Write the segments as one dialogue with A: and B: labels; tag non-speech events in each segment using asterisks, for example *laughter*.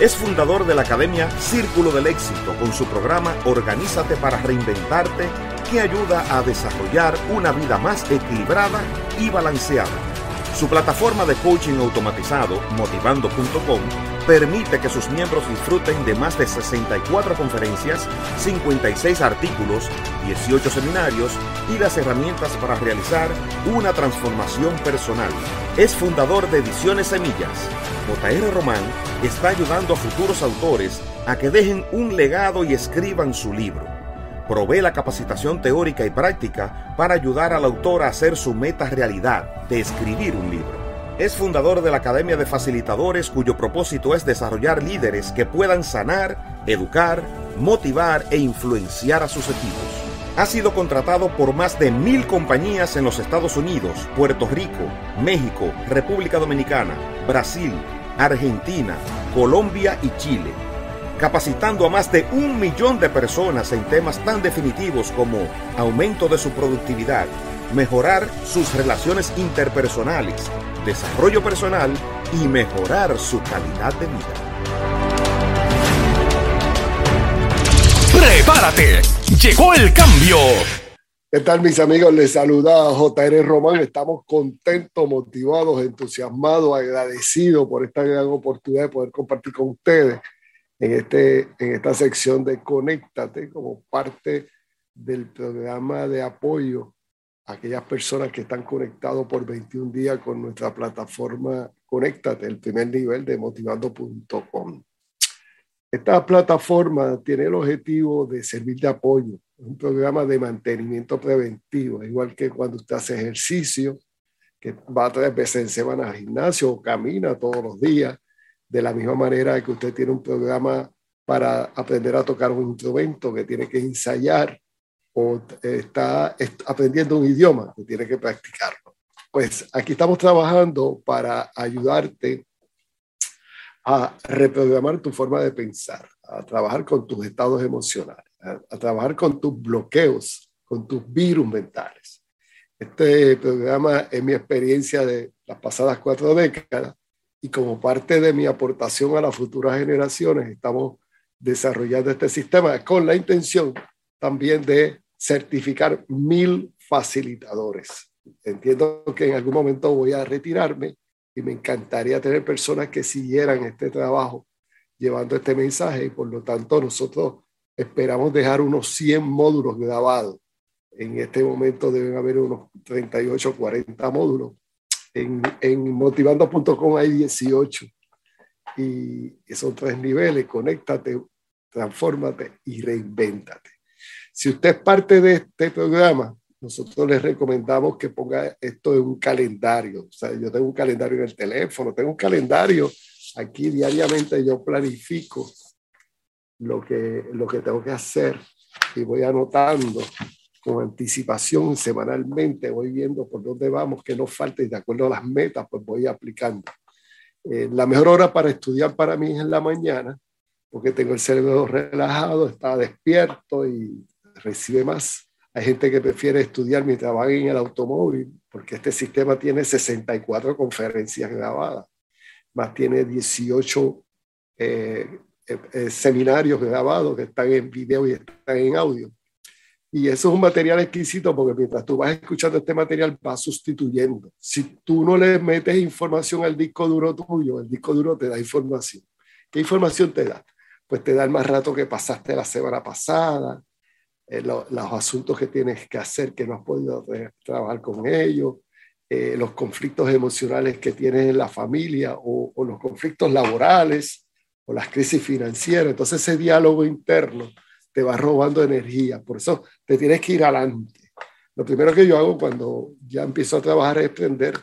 A: Es fundador de la Academia Círculo del Éxito con su programa Organízate para Reinventarte que ayuda a desarrollar una vida más equilibrada y balanceada. Su plataforma de coaching automatizado, motivando.com, permite que sus miembros disfruten de más de 64 conferencias, 56 artículos, 18 seminarios y las herramientas para realizar una transformación personal. Es fundador de Ediciones Semillas. JR Román está ayudando a futuros autores a que dejen un legado y escriban su libro provee la capacitación teórica y práctica para ayudar al autor a hacer su meta realidad de escribir un libro. Es fundador de la Academia de Facilitadores cuyo propósito es desarrollar líderes que puedan sanar, educar, motivar e influenciar a sus equipos. Ha sido contratado por más de mil compañías en los Estados Unidos, Puerto Rico, México, República Dominicana, Brasil, Argentina, Colombia y Chile capacitando a más de un millón de personas en temas tan definitivos como aumento de su productividad, mejorar sus relaciones interpersonales, desarrollo personal y mejorar su calidad de vida.
B: ¡Prepárate! ¡Llegó el cambio!
C: ¿Qué tal mis amigos? Les saluda JR Román. Estamos contentos, motivados, entusiasmados, agradecidos por esta gran oportunidad de poder compartir con ustedes en, este, en esta sección de Conéctate como parte del programa de apoyo aquellas personas que están conectados por 21 días con nuestra plataforma Conéctate, el primer nivel de motivando.com. Esta plataforma tiene el objetivo de servir de apoyo, un programa de mantenimiento preventivo, igual que cuando usted hace ejercicio, que va tres veces en semana al gimnasio o camina todos los días, de la misma manera que usted tiene un programa para aprender a tocar un instrumento que tiene que ensayar o está aprendiendo un idioma que tiene que practicarlo. Pues aquí estamos trabajando para ayudarte a reprogramar tu forma de pensar, a trabajar con tus estados emocionales, a, a trabajar con tus bloqueos, con tus virus mentales. Este programa es mi experiencia de las pasadas cuatro décadas y como parte de mi aportación a las futuras generaciones, estamos desarrollando este sistema con la intención también de certificar mil facilitadores. Entiendo que en algún momento voy a retirarme y me encantaría tener personas que siguieran este trabajo llevando este mensaje y por lo tanto nosotros esperamos dejar unos 100 módulos grabados. En este momento deben haber unos 38 o 40 módulos en, en motivando.com hay 18 y son tres niveles, conéctate, transfórmate y reinvéntate. Si usted es parte de este programa, nosotros les recomendamos que ponga esto en un calendario. O sea, yo tengo un calendario en el teléfono, tengo un calendario aquí diariamente, yo planifico lo que, lo que tengo que hacer y voy anotando con anticipación semanalmente, voy viendo por dónde vamos, que no falta y de acuerdo a las metas, pues voy aplicando. Eh, la mejor hora para estudiar para mí es en la mañana, porque tengo el cerebro relajado, está despierto y recibe más Hay gente que prefiere estudiar mientras van en el automóvil, porque este sistema tiene 64 conferencias grabadas, más tiene 18 eh, eh, eh, seminarios grabados que están en video y están en audio. Y eso es un material exquisito porque mientras tú vas escuchando este material, va sustituyendo. Si tú no le metes información al disco duro tuyo, el disco duro te da información. ¿Qué información te da? Pues te da el más rato que pasaste la semana pasada, eh, los asuntos que tienes que hacer que no has podido trabajar con ellos, eh, los conflictos emocionales que tienes en la familia o, o los conflictos laborales o las crisis financieras. Entonces ese diálogo interno te va robando energía. Por eso te tienes que ir adelante. Lo primero que yo hago cuando ya empiezo a trabajar es prender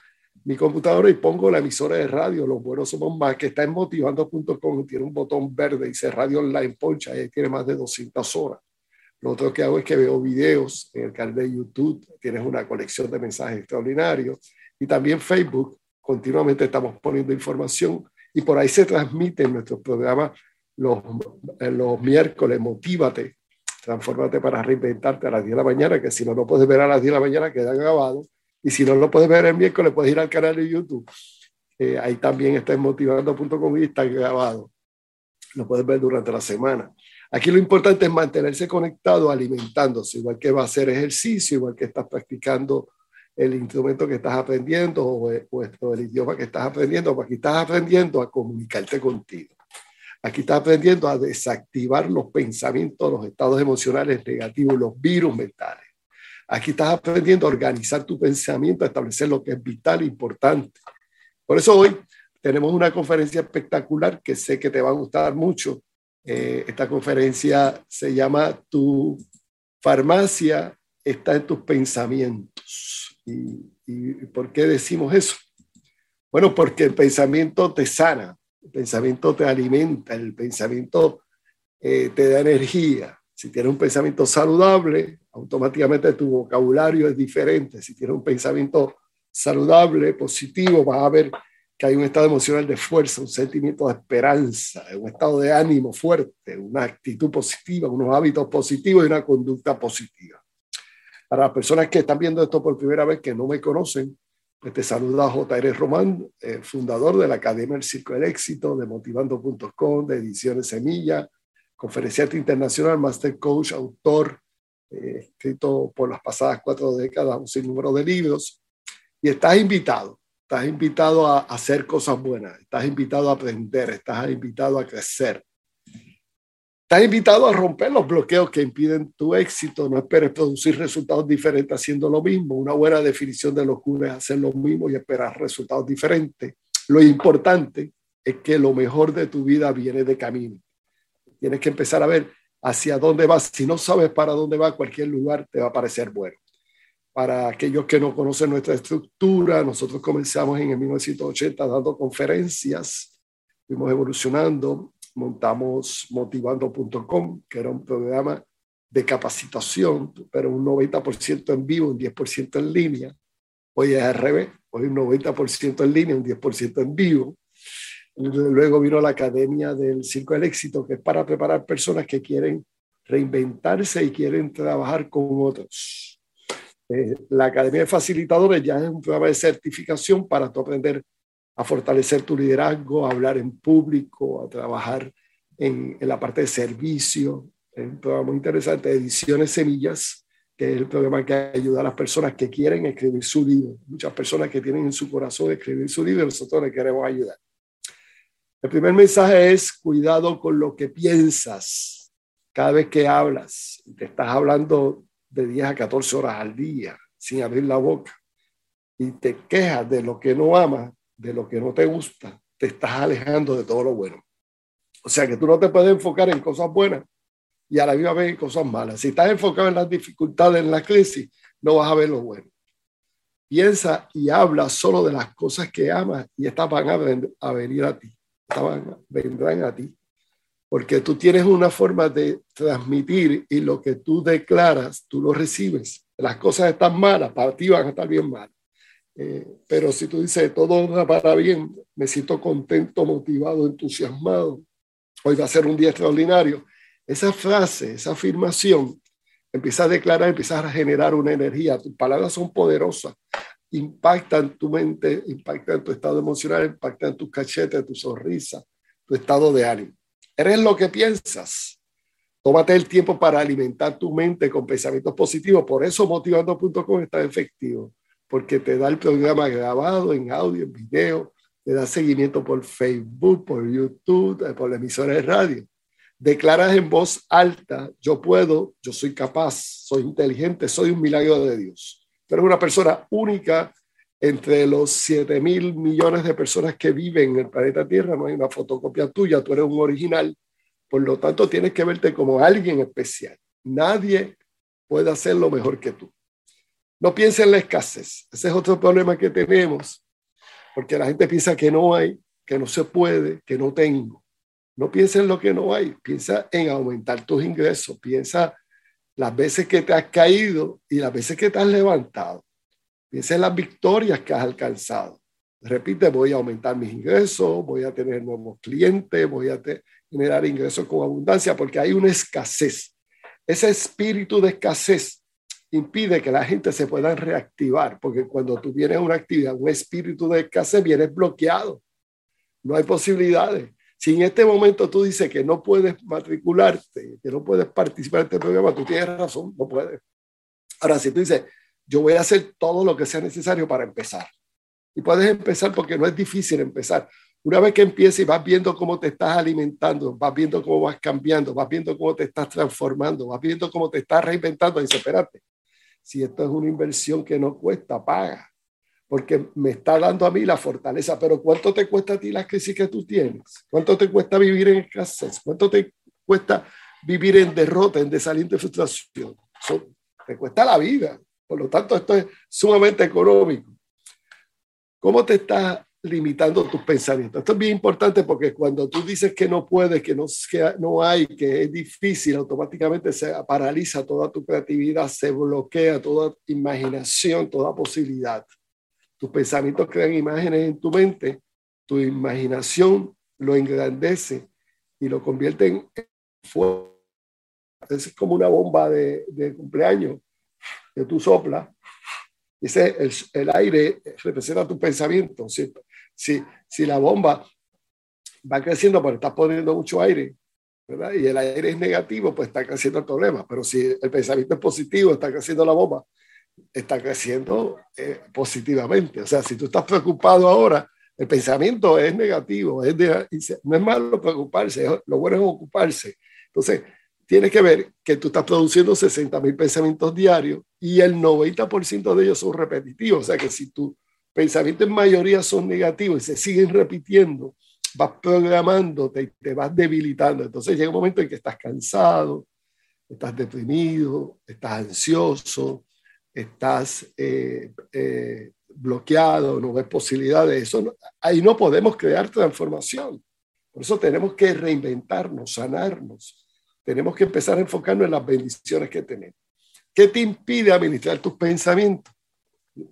C: mi computadora y pongo la emisora de radio, Los Buenos Somos Más, que está en motivando.com, tiene un botón verde, dice Radio Online Poncha, y ahí tiene más de 200 horas. Lo otro que hago es que veo videos en el canal de YouTube, tienes una colección de mensajes extraordinarios, y también Facebook, continuamente estamos poniendo información, y por ahí se transmite nuestro programa los, los miércoles, motívate, transfórmate para reinventarte a las 10 de la mañana, que si no lo puedes ver a las 10 de la mañana queda grabado. Y si no lo puedes ver el miércoles, puedes ir al canal de YouTube. Eh, ahí también está en motivando.com y está grabado. Lo puedes ver durante la semana. Aquí lo importante es mantenerse conectado, alimentándose, igual que va a hacer ejercicio, igual que estás practicando el instrumento que estás aprendiendo o, o el idioma que estás aprendiendo, porque aquí estás aprendiendo a comunicarte contigo. Aquí estás aprendiendo a desactivar los pensamientos, los estados emocionales negativos, los virus mentales. Aquí estás aprendiendo a organizar tu pensamiento, a establecer lo que es vital e importante. Por eso hoy tenemos una conferencia espectacular que sé que te va a gustar mucho. Eh, esta conferencia se llama Tu farmacia está en tus pensamientos. ¿Y por qué decimos eso? Bueno, porque el pensamiento te sana, el pensamiento te alimenta, el pensamiento eh, te da energía. Si tienes un pensamiento saludable, automáticamente tu vocabulario es diferente. Si tienes un pensamiento saludable, positivo, vas a ver que hay un estado emocional de fuerza, un sentimiento de esperanza, un estado de ánimo fuerte, una actitud positiva, unos hábitos positivos y una conducta positiva. Para las personas que están viendo esto por primera vez, que no me conocen, pues te saluda J.R. Román, eh, fundador de la Academia del Circo del Éxito, de motivando.com, de Ediciones Semilla, conferenciante internacional, master coach, autor, eh, escrito por las pasadas cuatro décadas un sinnúmero de libros. Y estás invitado, estás invitado a hacer cosas buenas, estás invitado a aprender, estás invitado a crecer, Estás invitado a romper los bloqueos que impiden tu éxito. No esperes producir resultados diferentes haciendo lo mismo. Una buena definición de locura es hacer lo mismo y esperar resultados diferentes. Lo importante es que lo mejor de tu vida viene de camino. Tienes que empezar a ver hacia dónde vas. Si no sabes para dónde va, cualquier lugar te va a parecer bueno. Para aquellos que no conocen nuestra estructura, nosotros comenzamos en el 1980 dando conferencias, fuimos evolucionando montamos motivando.com, que era un programa de capacitación, pero un 90% en vivo, un 10% en línea. Hoy es al revés, hoy un 90% en línea, un 10% en vivo. Luego vino la Academia del Circo del Éxito, que es para preparar personas que quieren reinventarse y quieren trabajar con otros. Eh, la Academia de Facilitadores ya es un programa de certificación para tu aprender a fortalecer tu liderazgo, a hablar en público, a trabajar en, en la parte de servicio. Es un programa muy interesante, Ediciones Semillas, que es el programa que ayuda a las personas que quieren escribir su libro. Muchas personas que tienen en su corazón escribir su libro, nosotros les queremos ayudar. El primer mensaje es cuidado con lo que piensas. Cada vez que hablas, te estás hablando de 10 a 14 horas al día sin abrir la boca y te quejas de lo que no amas, de lo que no te gusta, te estás alejando de todo lo bueno. O sea que tú no te puedes enfocar en cosas buenas y a la misma vez en cosas malas. Si estás enfocado en las dificultades, en la crisis, no vas a ver lo bueno. Piensa y habla solo de las cosas que amas y estas van a, venir a ti. Estas vendrán a ti. Porque tú tienes una forma de transmitir y lo que tú declaras, tú lo recibes. Las cosas están malas, para ti van a estar bien malas. Eh, pero si tú dices todo va para bien, me siento contento, motivado, entusiasmado, hoy va a ser un día extraordinario. Esa frase, esa afirmación, Empieza a declarar, empiezas a generar una energía. Tus palabras son poderosas, impactan tu mente, impactan tu estado emocional, impactan tus cachetes, tu sonrisa, tu estado de ánimo. Eres lo que piensas. Tómate el tiempo para alimentar tu mente con pensamientos positivos. Por eso motivando.com está efectivo, porque te da el programa grabado en audio, en video, te da seguimiento por Facebook, por YouTube, por la emisora de radio. Declaras en voz alta, yo puedo, yo soy capaz, soy inteligente, soy un milagro de Dios. Pero eres una persona única entre los 7 mil millones de personas que viven en el planeta Tierra. No hay una fotocopia tuya, tú eres un original. Por lo tanto, tienes que verte como alguien especial. Nadie puede hacerlo mejor que tú. No pienses en la escasez. Ese es otro problema que tenemos porque la gente piensa que no hay, que no se puede, que no tengo. No piensa en lo que no hay, piensa en aumentar tus ingresos, piensa las veces que te has caído y las veces que te has levantado. Piensa en las victorias que has alcanzado. Repite, voy a aumentar mis ingresos, voy a tener nuevos clientes, voy a generar ingresos con abundancia, porque hay una escasez. Ese espíritu de escasez impide que la gente se pueda reactivar, porque cuando tú vienes a una actividad, un espíritu de escasez, vienes bloqueado. No hay posibilidades. Si en este momento tú dices que no puedes matricularte, que no puedes participar en este programa, tú tienes razón, no puedes. Ahora, si tú dices, yo voy a hacer todo lo que sea necesario para empezar. Y puedes empezar porque no es difícil empezar. Una vez que empieces y vas viendo cómo te estás alimentando, vas viendo cómo vas cambiando, vas viendo cómo te estás transformando, vas viendo cómo te estás reinventando, dice, espérate, si esto es una inversión que no cuesta, paga, porque me está dando a mí la fortaleza. Pero ¿cuánto te cuesta a ti la crisis que tú tienes? ¿Cuánto te cuesta vivir en escasez? ¿Cuánto te cuesta vivir en derrota, en desaliento frustración? te cuesta la vida. Por lo tanto, esto es sumamente económico. ¿Cómo te estás limitando tus pensamientos. Esto es bien importante porque cuando tú dices que no puedes, que no, que no hay, que es difícil, automáticamente se paraliza toda tu creatividad, se bloquea toda imaginación, toda posibilidad. Tus pensamientos crean imágenes en tu mente, tu imaginación lo engrandece y lo convierte en fuego. Es como una bomba de, de cumpleaños que tú soplas Dice, el, el, aire representa tu pensamiento. ¿cierto? si, si la bomba va creciendo porque estás poniendo mucho aire, ¿verdad? Y el aire es negativo, pues está creciendo el problema. Pero si el pensamiento es positivo, está creciendo la bomba, está creciendo eh, positivamente. O sea, si tú estás preocupado ahora, el pensamiento es negativo, es no es malo preocuparse, lo bueno es ocuparse. Entonces, tienes que ver que tú estás produciendo 60 mil pensamientos diarios y el 90% de ellos son repetitivos. O sea, que si tú pensamientos en mayoría son negativos y se siguen repitiendo, vas programándote y te vas debilitando. Entonces llega un momento en que estás cansado, estás deprimido, estás ansioso, estás eh, eh, bloqueado, no ves posibilidades. Eso ahí no podemos crear transformación. Por eso tenemos que reinventarnos, sanarnos. Tenemos que empezar a enfocarnos en las bendiciones que tenemos. ¿Qué te impide administrar tus pensamientos?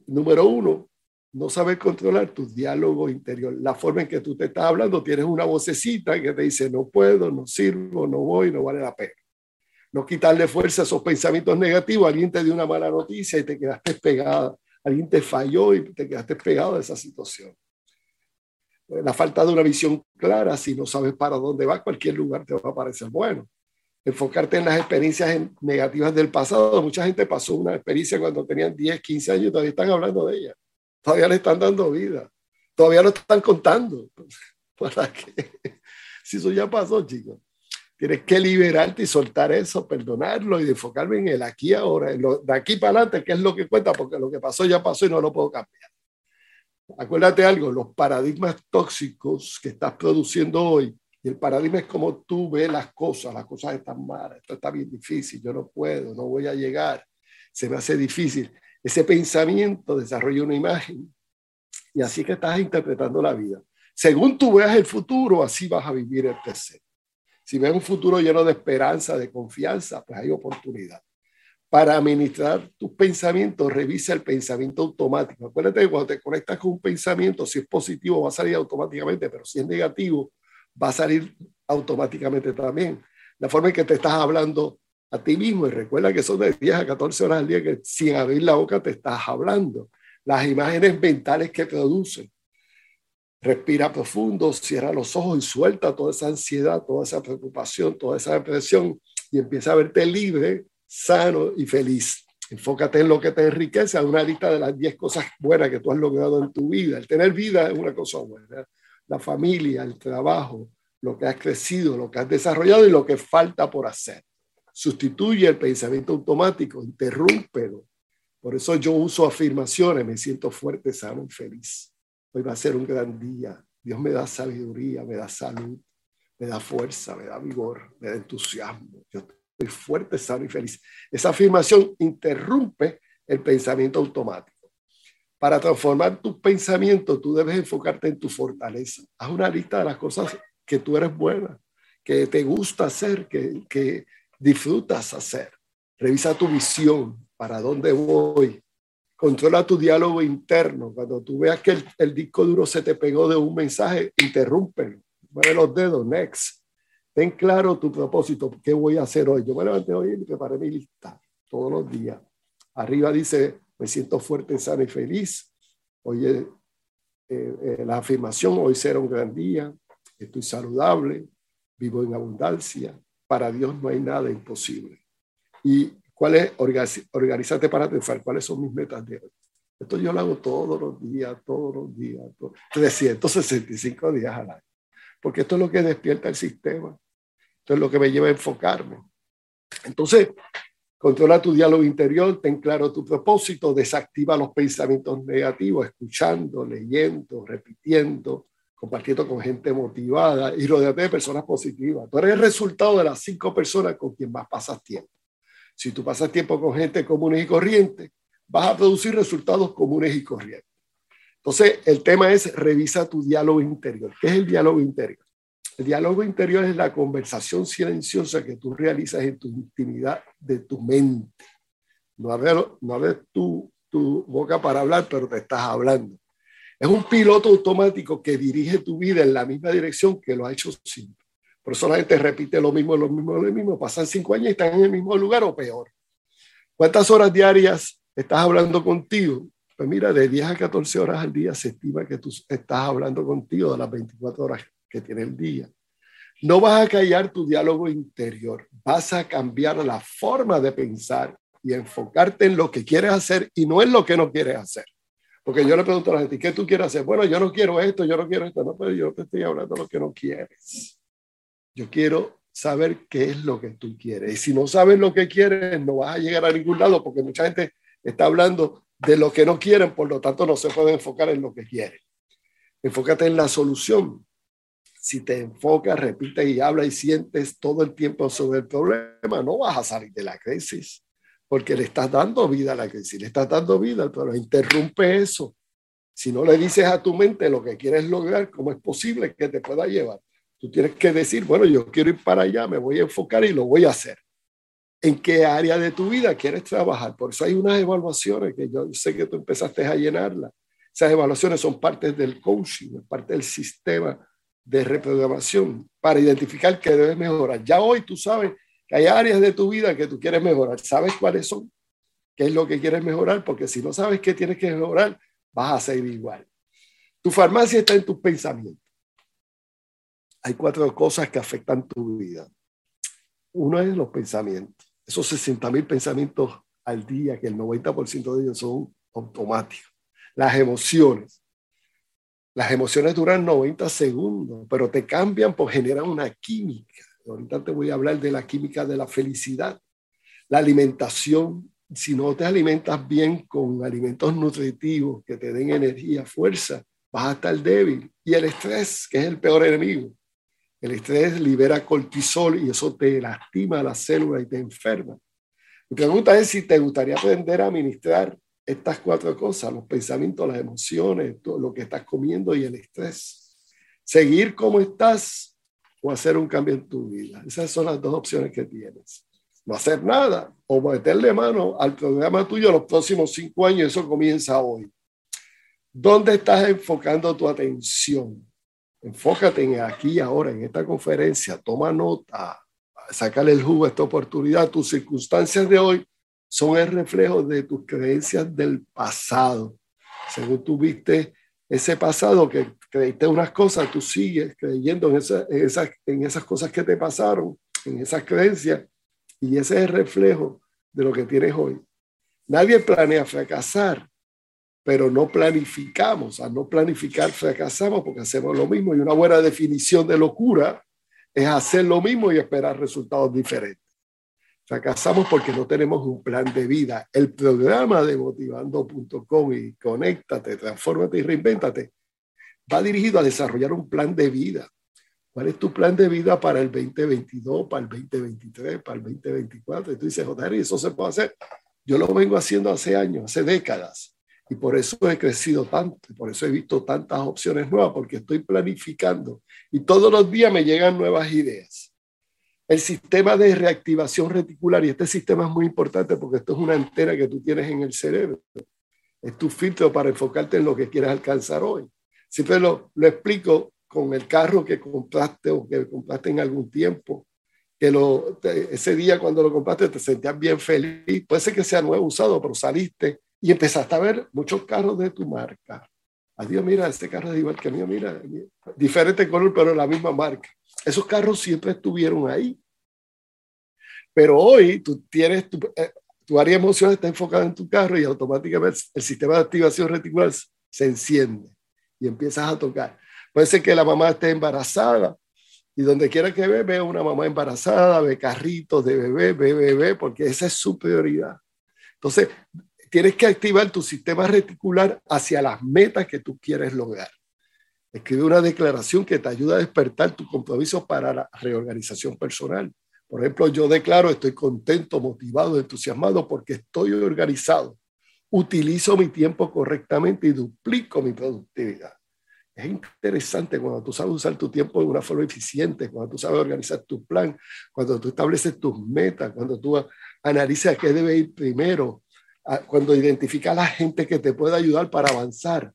C: Número uno, no saber controlar tu diálogo interior, la forma en que tú te estás hablando, tienes una vocecita que te dice, no puedo, no sirvo, no voy, no vale la pena. No quitarle fuerza a esos pensamientos negativos, alguien te dio una mala noticia y te quedaste pegada, alguien te falló y te quedaste pegado a esa situación. La falta de una visión clara, si no sabes para dónde vas, cualquier lugar te va a parecer bueno. Enfocarte en las experiencias negativas del pasado. Mucha gente pasó una experiencia cuando tenían 10, 15 años y todavía están hablando de ella todavía le están dando vida, todavía lo están contando. *laughs* ¿Para qué? *laughs* Si eso ya pasó, chicos. Tienes que liberarte y soltar eso, perdonarlo y enfocarme en el aquí ahora, en lo, de aquí para adelante, que es lo que cuenta, porque lo que pasó ya pasó y no lo puedo cambiar. Acuérdate algo, los paradigmas tóxicos que estás produciendo hoy, y el paradigma es como tú ves las cosas, las cosas están malas, esto está bien difícil, yo no puedo, no voy a llegar, se me hace difícil. Ese pensamiento desarrolla una imagen y así que estás interpretando la vida. Según tú veas el futuro, así vas a vivir el presente. Si ves un futuro lleno de esperanza, de confianza, pues hay oportunidad. Para administrar tus pensamientos, revisa el pensamiento automático. Acuérdate que cuando te conectas con un pensamiento, si es positivo va a salir automáticamente, pero si es negativo va a salir automáticamente también. La forma en que te estás hablando a ti mismo y recuerda que son de 10 a 14 horas al día que sin abrir la boca te estás hablando. Las imágenes mentales que producen. Respira profundo, cierra los ojos y suelta toda esa ansiedad, toda esa preocupación, toda esa depresión y empieza a verte libre, sano y feliz. Enfócate en lo que te enriquece, una lista de las 10 cosas buenas que tú has logrado en tu vida. El tener vida es una cosa buena. La familia, el trabajo, lo que has crecido, lo que has desarrollado y lo que falta por hacer. Sustituye el pensamiento automático, interrúmpelo. Por eso yo uso afirmaciones, me siento fuerte, sano y feliz. Hoy va a ser un gran día. Dios me da sabiduría, me da salud, me da fuerza, me da vigor, me da entusiasmo. Yo estoy fuerte, sano y feliz. Esa afirmación interrumpe el pensamiento automático. Para transformar tu pensamiento, tú debes enfocarte en tu fortaleza. Haz una lista de las cosas que tú eres buena, que te gusta hacer, que, que disfrutas hacer. Revisa tu visión, para dónde voy. Controla tu diálogo interno. Cuando tú veas que el, el disco duro se te pegó de un mensaje, interrúmpelo. Mueve los dedos, next. Ten claro tu propósito. ¿Qué voy a hacer hoy? Yo me levanté hoy y preparé mi lista todos los días. Arriba dice, me siento fuerte, sano y feliz. Hoy eh, eh, la afirmación, hoy será un gran día estoy saludable, vivo en abundancia. Para Dios no hay nada imposible. ¿Y cuál es? Organízate para triunfar. ¿Cuáles son mis metas de hoy? Esto yo lo hago todos los días, todos los días, 365 días al año. Porque esto es lo que despierta el sistema. Esto es lo que me lleva a enfocarme. Entonces, controla tu diálogo interior, ten claro tu propósito, desactiva los pensamientos negativos, escuchando, leyendo, repitiendo, compartiendo con gente motivada y rodearte de personas positivas. Tú eres el resultado de las cinco personas con quien más pasas tiempo. Si tú pasas tiempo con gente común y corriente, vas a producir resultados comunes y corrientes. Entonces, el tema es revisa tu diálogo interior. ¿Qué es el diálogo interior? El diálogo interior es la conversación silenciosa que tú realizas en tu intimidad de tu mente. No abres, no tu, tu boca para hablar, pero te estás hablando. Es un piloto automático que dirige tu vida en la misma dirección que lo ha hecho siempre. La gente repite lo mismo, lo mismo, lo mismo. Pasan cinco años y están en el mismo lugar o peor. ¿Cuántas horas diarias estás hablando contigo? Pues mira, de 10 a 14 horas al día se estima que tú estás hablando contigo de las 24 horas que tiene el día. No vas a callar tu diálogo interior, vas a cambiar la forma de pensar y enfocarte en lo que quieres hacer y no en lo que no quieres hacer. Porque yo le pregunto a la gente, ¿qué tú quieres hacer? Bueno, yo no quiero esto, yo no quiero esto. No, pero yo te estoy hablando de lo que no quieres. Yo quiero saber qué es lo que tú quieres. Y si no sabes lo que quieres, no vas a llegar a ningún lado porque mucha gente está hablando de lo que no quieren, por lo tanto no se puede enfocar en lo que quieren. Enfócate en la solución. Si te enfocas, repites y hablas y sientes todo el tiempo sobre el problema, no vas a salir de la crisis porque le estás dando vida a la crisis, le estás dando vida, pero interrumpe eso. Si no le dices a tu mente lo que quieres lograr, ¿cómo es posible que te pueda llevar? Tú tienes que decir, bueno, yo quiero ir para allá, me voy a enfocar y lo voy a hacer. ¿En qué área de tu vida quieres trabajar? Por eso hay unas evaluaciones que yo sé que tú empezaste a llenarlas. Esas evaluaciones son parte del coaching, parte del sistema de reprogramación para identificar qué debes mejorar. Ya hoy tú sabes que hay áreas de tu vida que tú quieres mejorar. ¿Sabes cuáles son? ¿Qué es lo que quieres mejorar? Porque si no sabes qué tienes que mejorar, vas a ser igual. Tu farmacia está en tus pensamientos. Hay cuatro cosas que afectan tu vida. Uno es los pensamientos. Esos 60 mil pensamientos al día, que el 90% de ellos son automáticos. Las emociones. Las emociones duran 90 segundos, pero te cambian por generar una química Ahorita te voy a hablar de la química de la felicidad. La alimentación, si no te alimentas bien con alimentos nutritivos que te den energía, fuerza, vas a estar débil. Y el estrés, que es el peor enemigo. El estrés libera cortisol y eso te lastima la célula y te enferma. Mi pregunta es si te gustaría aprender a administrar estas cuatro cosas, los pensamientos, las emociones, todo lo que estás comiendo y el estrés. Seguir como estás o hacer un cambio en tu vida. Esas son las dos opciones que tienes. No hacer nada o meterle mano al programa tuyo los próximos cinco años. Eso comienza hoy. ¿Dónde estás enfocando tu atención? Enfócate en aquí, ahora, en esta conferencia. Toma nota. sacarle el jugo a esta oportunidad. Tus circunstancias de hoy son el reflejo de tus creencias del pasado. Según tú viste ese pasado que creíste unas cosas, tú sigues creyendo en, en, esas, en esas cosas que te pasaron, en esas creencias, y ese es el reflejo de lo que tienes hoy. Nadie planea fracasar, pero no planificamos. Al no planificar, fracasamos porque hacemos lo mismo. Y una buena definición de locura es hacer lo mismo y esperar resultados diferentes. Fracasamos porque no tenemos un plan de vida. El programa de motivando.com y conéctate, transfórmate y reinvéntate va dirigido a desarrollar un plan de vida. ¿Cuál es tu plan de vida para el 2022, para el 2023, para el 2024? Y tú dices, joder, eso se puede hacer. Yo lo vengo haciendo hace años, hace décadas. Y por eso he crecido tanto, por eso he visto tantas opciones nuevas, porque estoy planificando. Y todos los días me llegan nuevas ideas. El sistema de reactivación reticular, y este sistema es muy importante porque esto es una antena que tú tienes en el cerebro. Es tu filtro para enfocarte en lo que quieres alcanzar hoy. Siempre lo, lo explico con el carro que compraste o que compraste en algún tiempo, que lo, ese día cuando lo compraste te sentías bien feliz, puede ser que sea nuevo usado, pero saliste y empezaste a ver muchos carros de tu marca. Adiós, mira, este carro es igual que el mío, mira, diferente color, pero la misma marca. Esos carros siempre estuvieron ahí. Pero hoy tú tienes, tu, eh, tu área emocional está enfocada en tu carro y automáticamente el sistema de activación reticular se enciende y empiezas a tocar. Puede ser que la mamá esté embarazada y donde quiera que ve, ve una mamá embarazada, ve carritos de bebé, ve bebé, porque esa es su prioridad. Entonces, tienes que activar tu sistema reticular hacia las metas que tú quieres lograr. Escribe una declaración que te ayuda a despertar tu compromiso para la reorganización personal. Por ejemplo, yo declaro, estoy contento, motivado, entusiasmado porque estoy organizado. Utilizo mi tiempo correctamente y duplico mi productividad. Es interesante cuando tú sabes usar tu tiempo de una forma eficiente, cuando tú sabes organizar tu plan, cuando tú estableces tus metas, cuando tú analizas qué debe ir primero, cuando identificas a la gente que te puede ayudar para avanzar.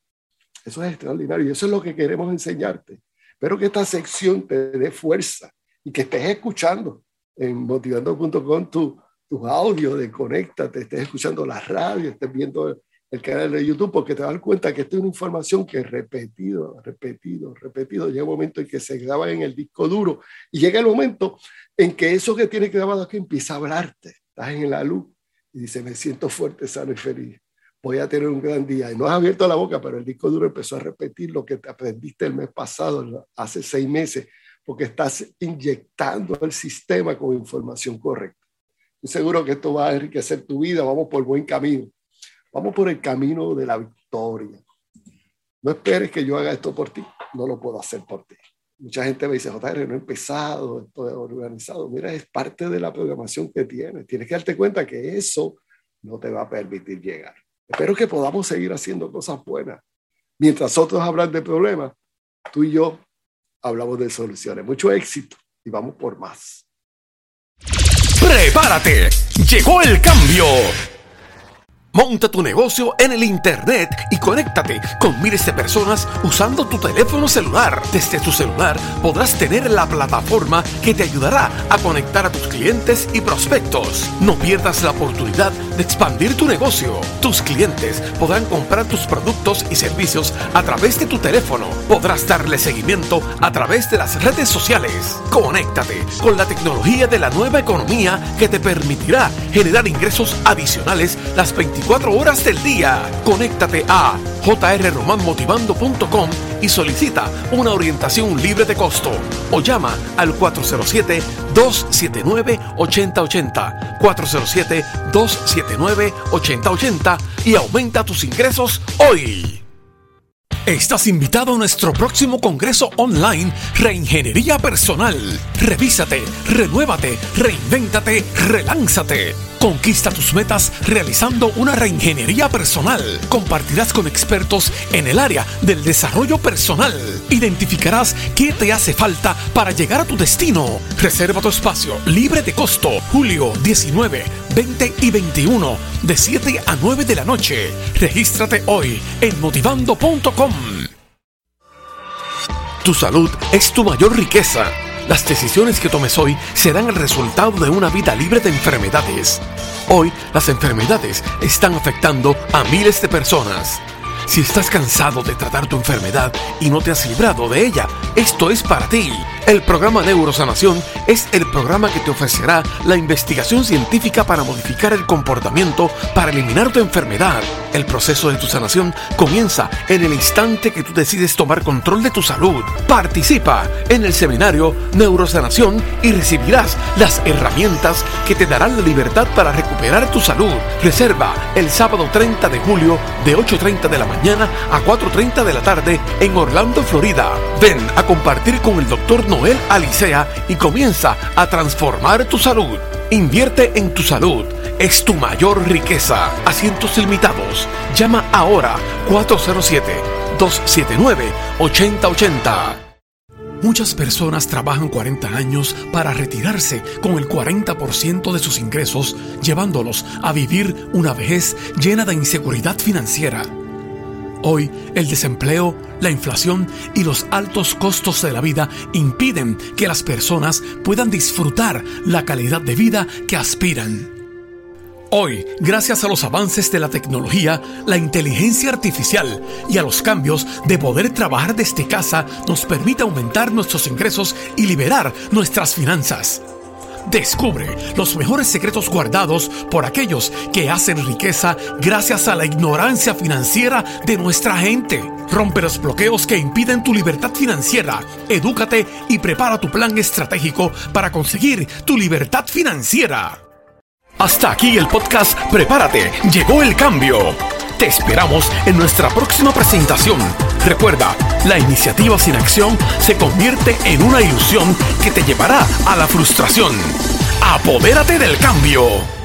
C: Eso es extraordinario y eso es lo que queremos enseñarte. Espero que esta sección te dé fuerza y que estés escuchando en motivando.com tu, tus audios de Conéctate, estés escuchando la radio, estés viendo el canal de YouTube, porque te das cuenta que esta es una información que repetido, repetido, repetido, llega un momento en que se graba en el disco duro y llega el momento en que eso que tiene grabado aquí empieza a hablarte, estás en la luz y dice, me siento fuerte, sano y feliz, voy a tener un gran día. Y no has abierto la boca, pero el disco duro empezó a repetir lo que te aprendiste el mes pasado, hace seis meses, porque estás inyectando el sistema con información correcta. Estoy seguro que esto va a enriquecer tu vida, vamos por buen camino. Vamos por el camino de la victoria. No esperes que yo haga esto por ti, no lo puedo hacer por ti. Mucha gente me dice, JR, no he empezado, estoy organizado. Mira, es parte de la programación que tienes. Tienes que darte cuenta que eso no te va a permitir llegar. Espero que podamos seguir haciendo cosas buenas. Mientras otros hablan de problemas, tú y yo hablamos de soluciones. Mucho éxito y vamos por más.
B: Prepárate, llegó el cambio. Monta tu negocio en el Internet y conéctate con miles de personas usando tu teléfono celular. Desde tu celular podrás tener la plataforma que te ayudará a conectar a tus clientes y prospectos. No pierdas la oportunidad de expandir tu negocio. Tus clientes podrán comprar tus productos y servicios a través de tu teléfono. Podrás darle seguimiento a través de las redes sociales. Conéctate con la tecnología de la nueva economía que te permitirá generar ingresos adicionales las 24 24 horas del día. Conéctate a jrromanmotivando.com y solicita una orientación libre de costo o llama al 407-279-8080. 407-279-8080 y aumenta tus ingresos hoy. Estás invitado a nuestro próximo congreso online Reingeniería Personal. Revísate, renuévate, reinvéntate, relánzate. Conquista tus metas realizando una reingeniería personal. Compartirás con expertos en el área del desarrollo personal. Identificarás qué te hace falta para llegar a tu destino. Reserva tu espacio libre de costo. Julio 19, 20 y 21 de 7 a 9 de la noche. Regístrate hoy en motivando.com. Tu salud es tu mayor riqueza. Las decisiones que tomes hoy serán el resultado de una vida libre de enfermedades. Hoy las enfermedades están afectando a miles de personas. Si estás cansado de tratar tu enfermedad y no te has librado de ella, esto es para ti. El programa Neurosanación es el programa que te ofrecerá la investigación científica para modificar el comportamiento para eliminar tu enfermedad. El proceso de tu sanación comienza en el instante que tú decides tomar control de tu salud. Participa en el seminario Neurosanación y recibirás las herramientas que te darán la libertad para recuperar tu salud. Reserva el sábado 30 de julio de 8.30 de la mañana a 4.30 de la tarde en Orlando, Florida. Ven a compartir con el doctor Noel Alicea y comienza a transformar tu salud. Invierte en tu salud. Es tu mayor riqueza. Asientos limitados. Llama ahora 407-279-8080. Muchas personas trabajan 40 años para retirarse con el 40% de sus ingresos, llevándolos a vivir una vejez llena de inseguridad financiera. Hoy el desempleo, la inflación y los altos costos de la vida impiden que las personas puedan disfrutar la calidad de vida que aspiran. Hoy, gracias a los avances de la tecnología, la inteligencia artificial y a los cambios de poder trabajar desde casa, nos permite aumentar nuestros ingresos y liberar nuestras finanzas. Descubre los mejores secretos guardados por aquellos que hacen riqueza gracias a la ignorancia financiera de nuestra gente. Rompe los bloqueos que impiden tu libertad financiera. Edúcate y prepara tu plan estratégico para conseguir tu libertad financiera. Hasta aquí el podcast Prepárate, llegó el cambio. Te esperamos en nuestra próxima presentación. Recuerda, la iniciativa sin acción se convierte en una ilusión que te llevará a la frustración. Apodérate del cambio.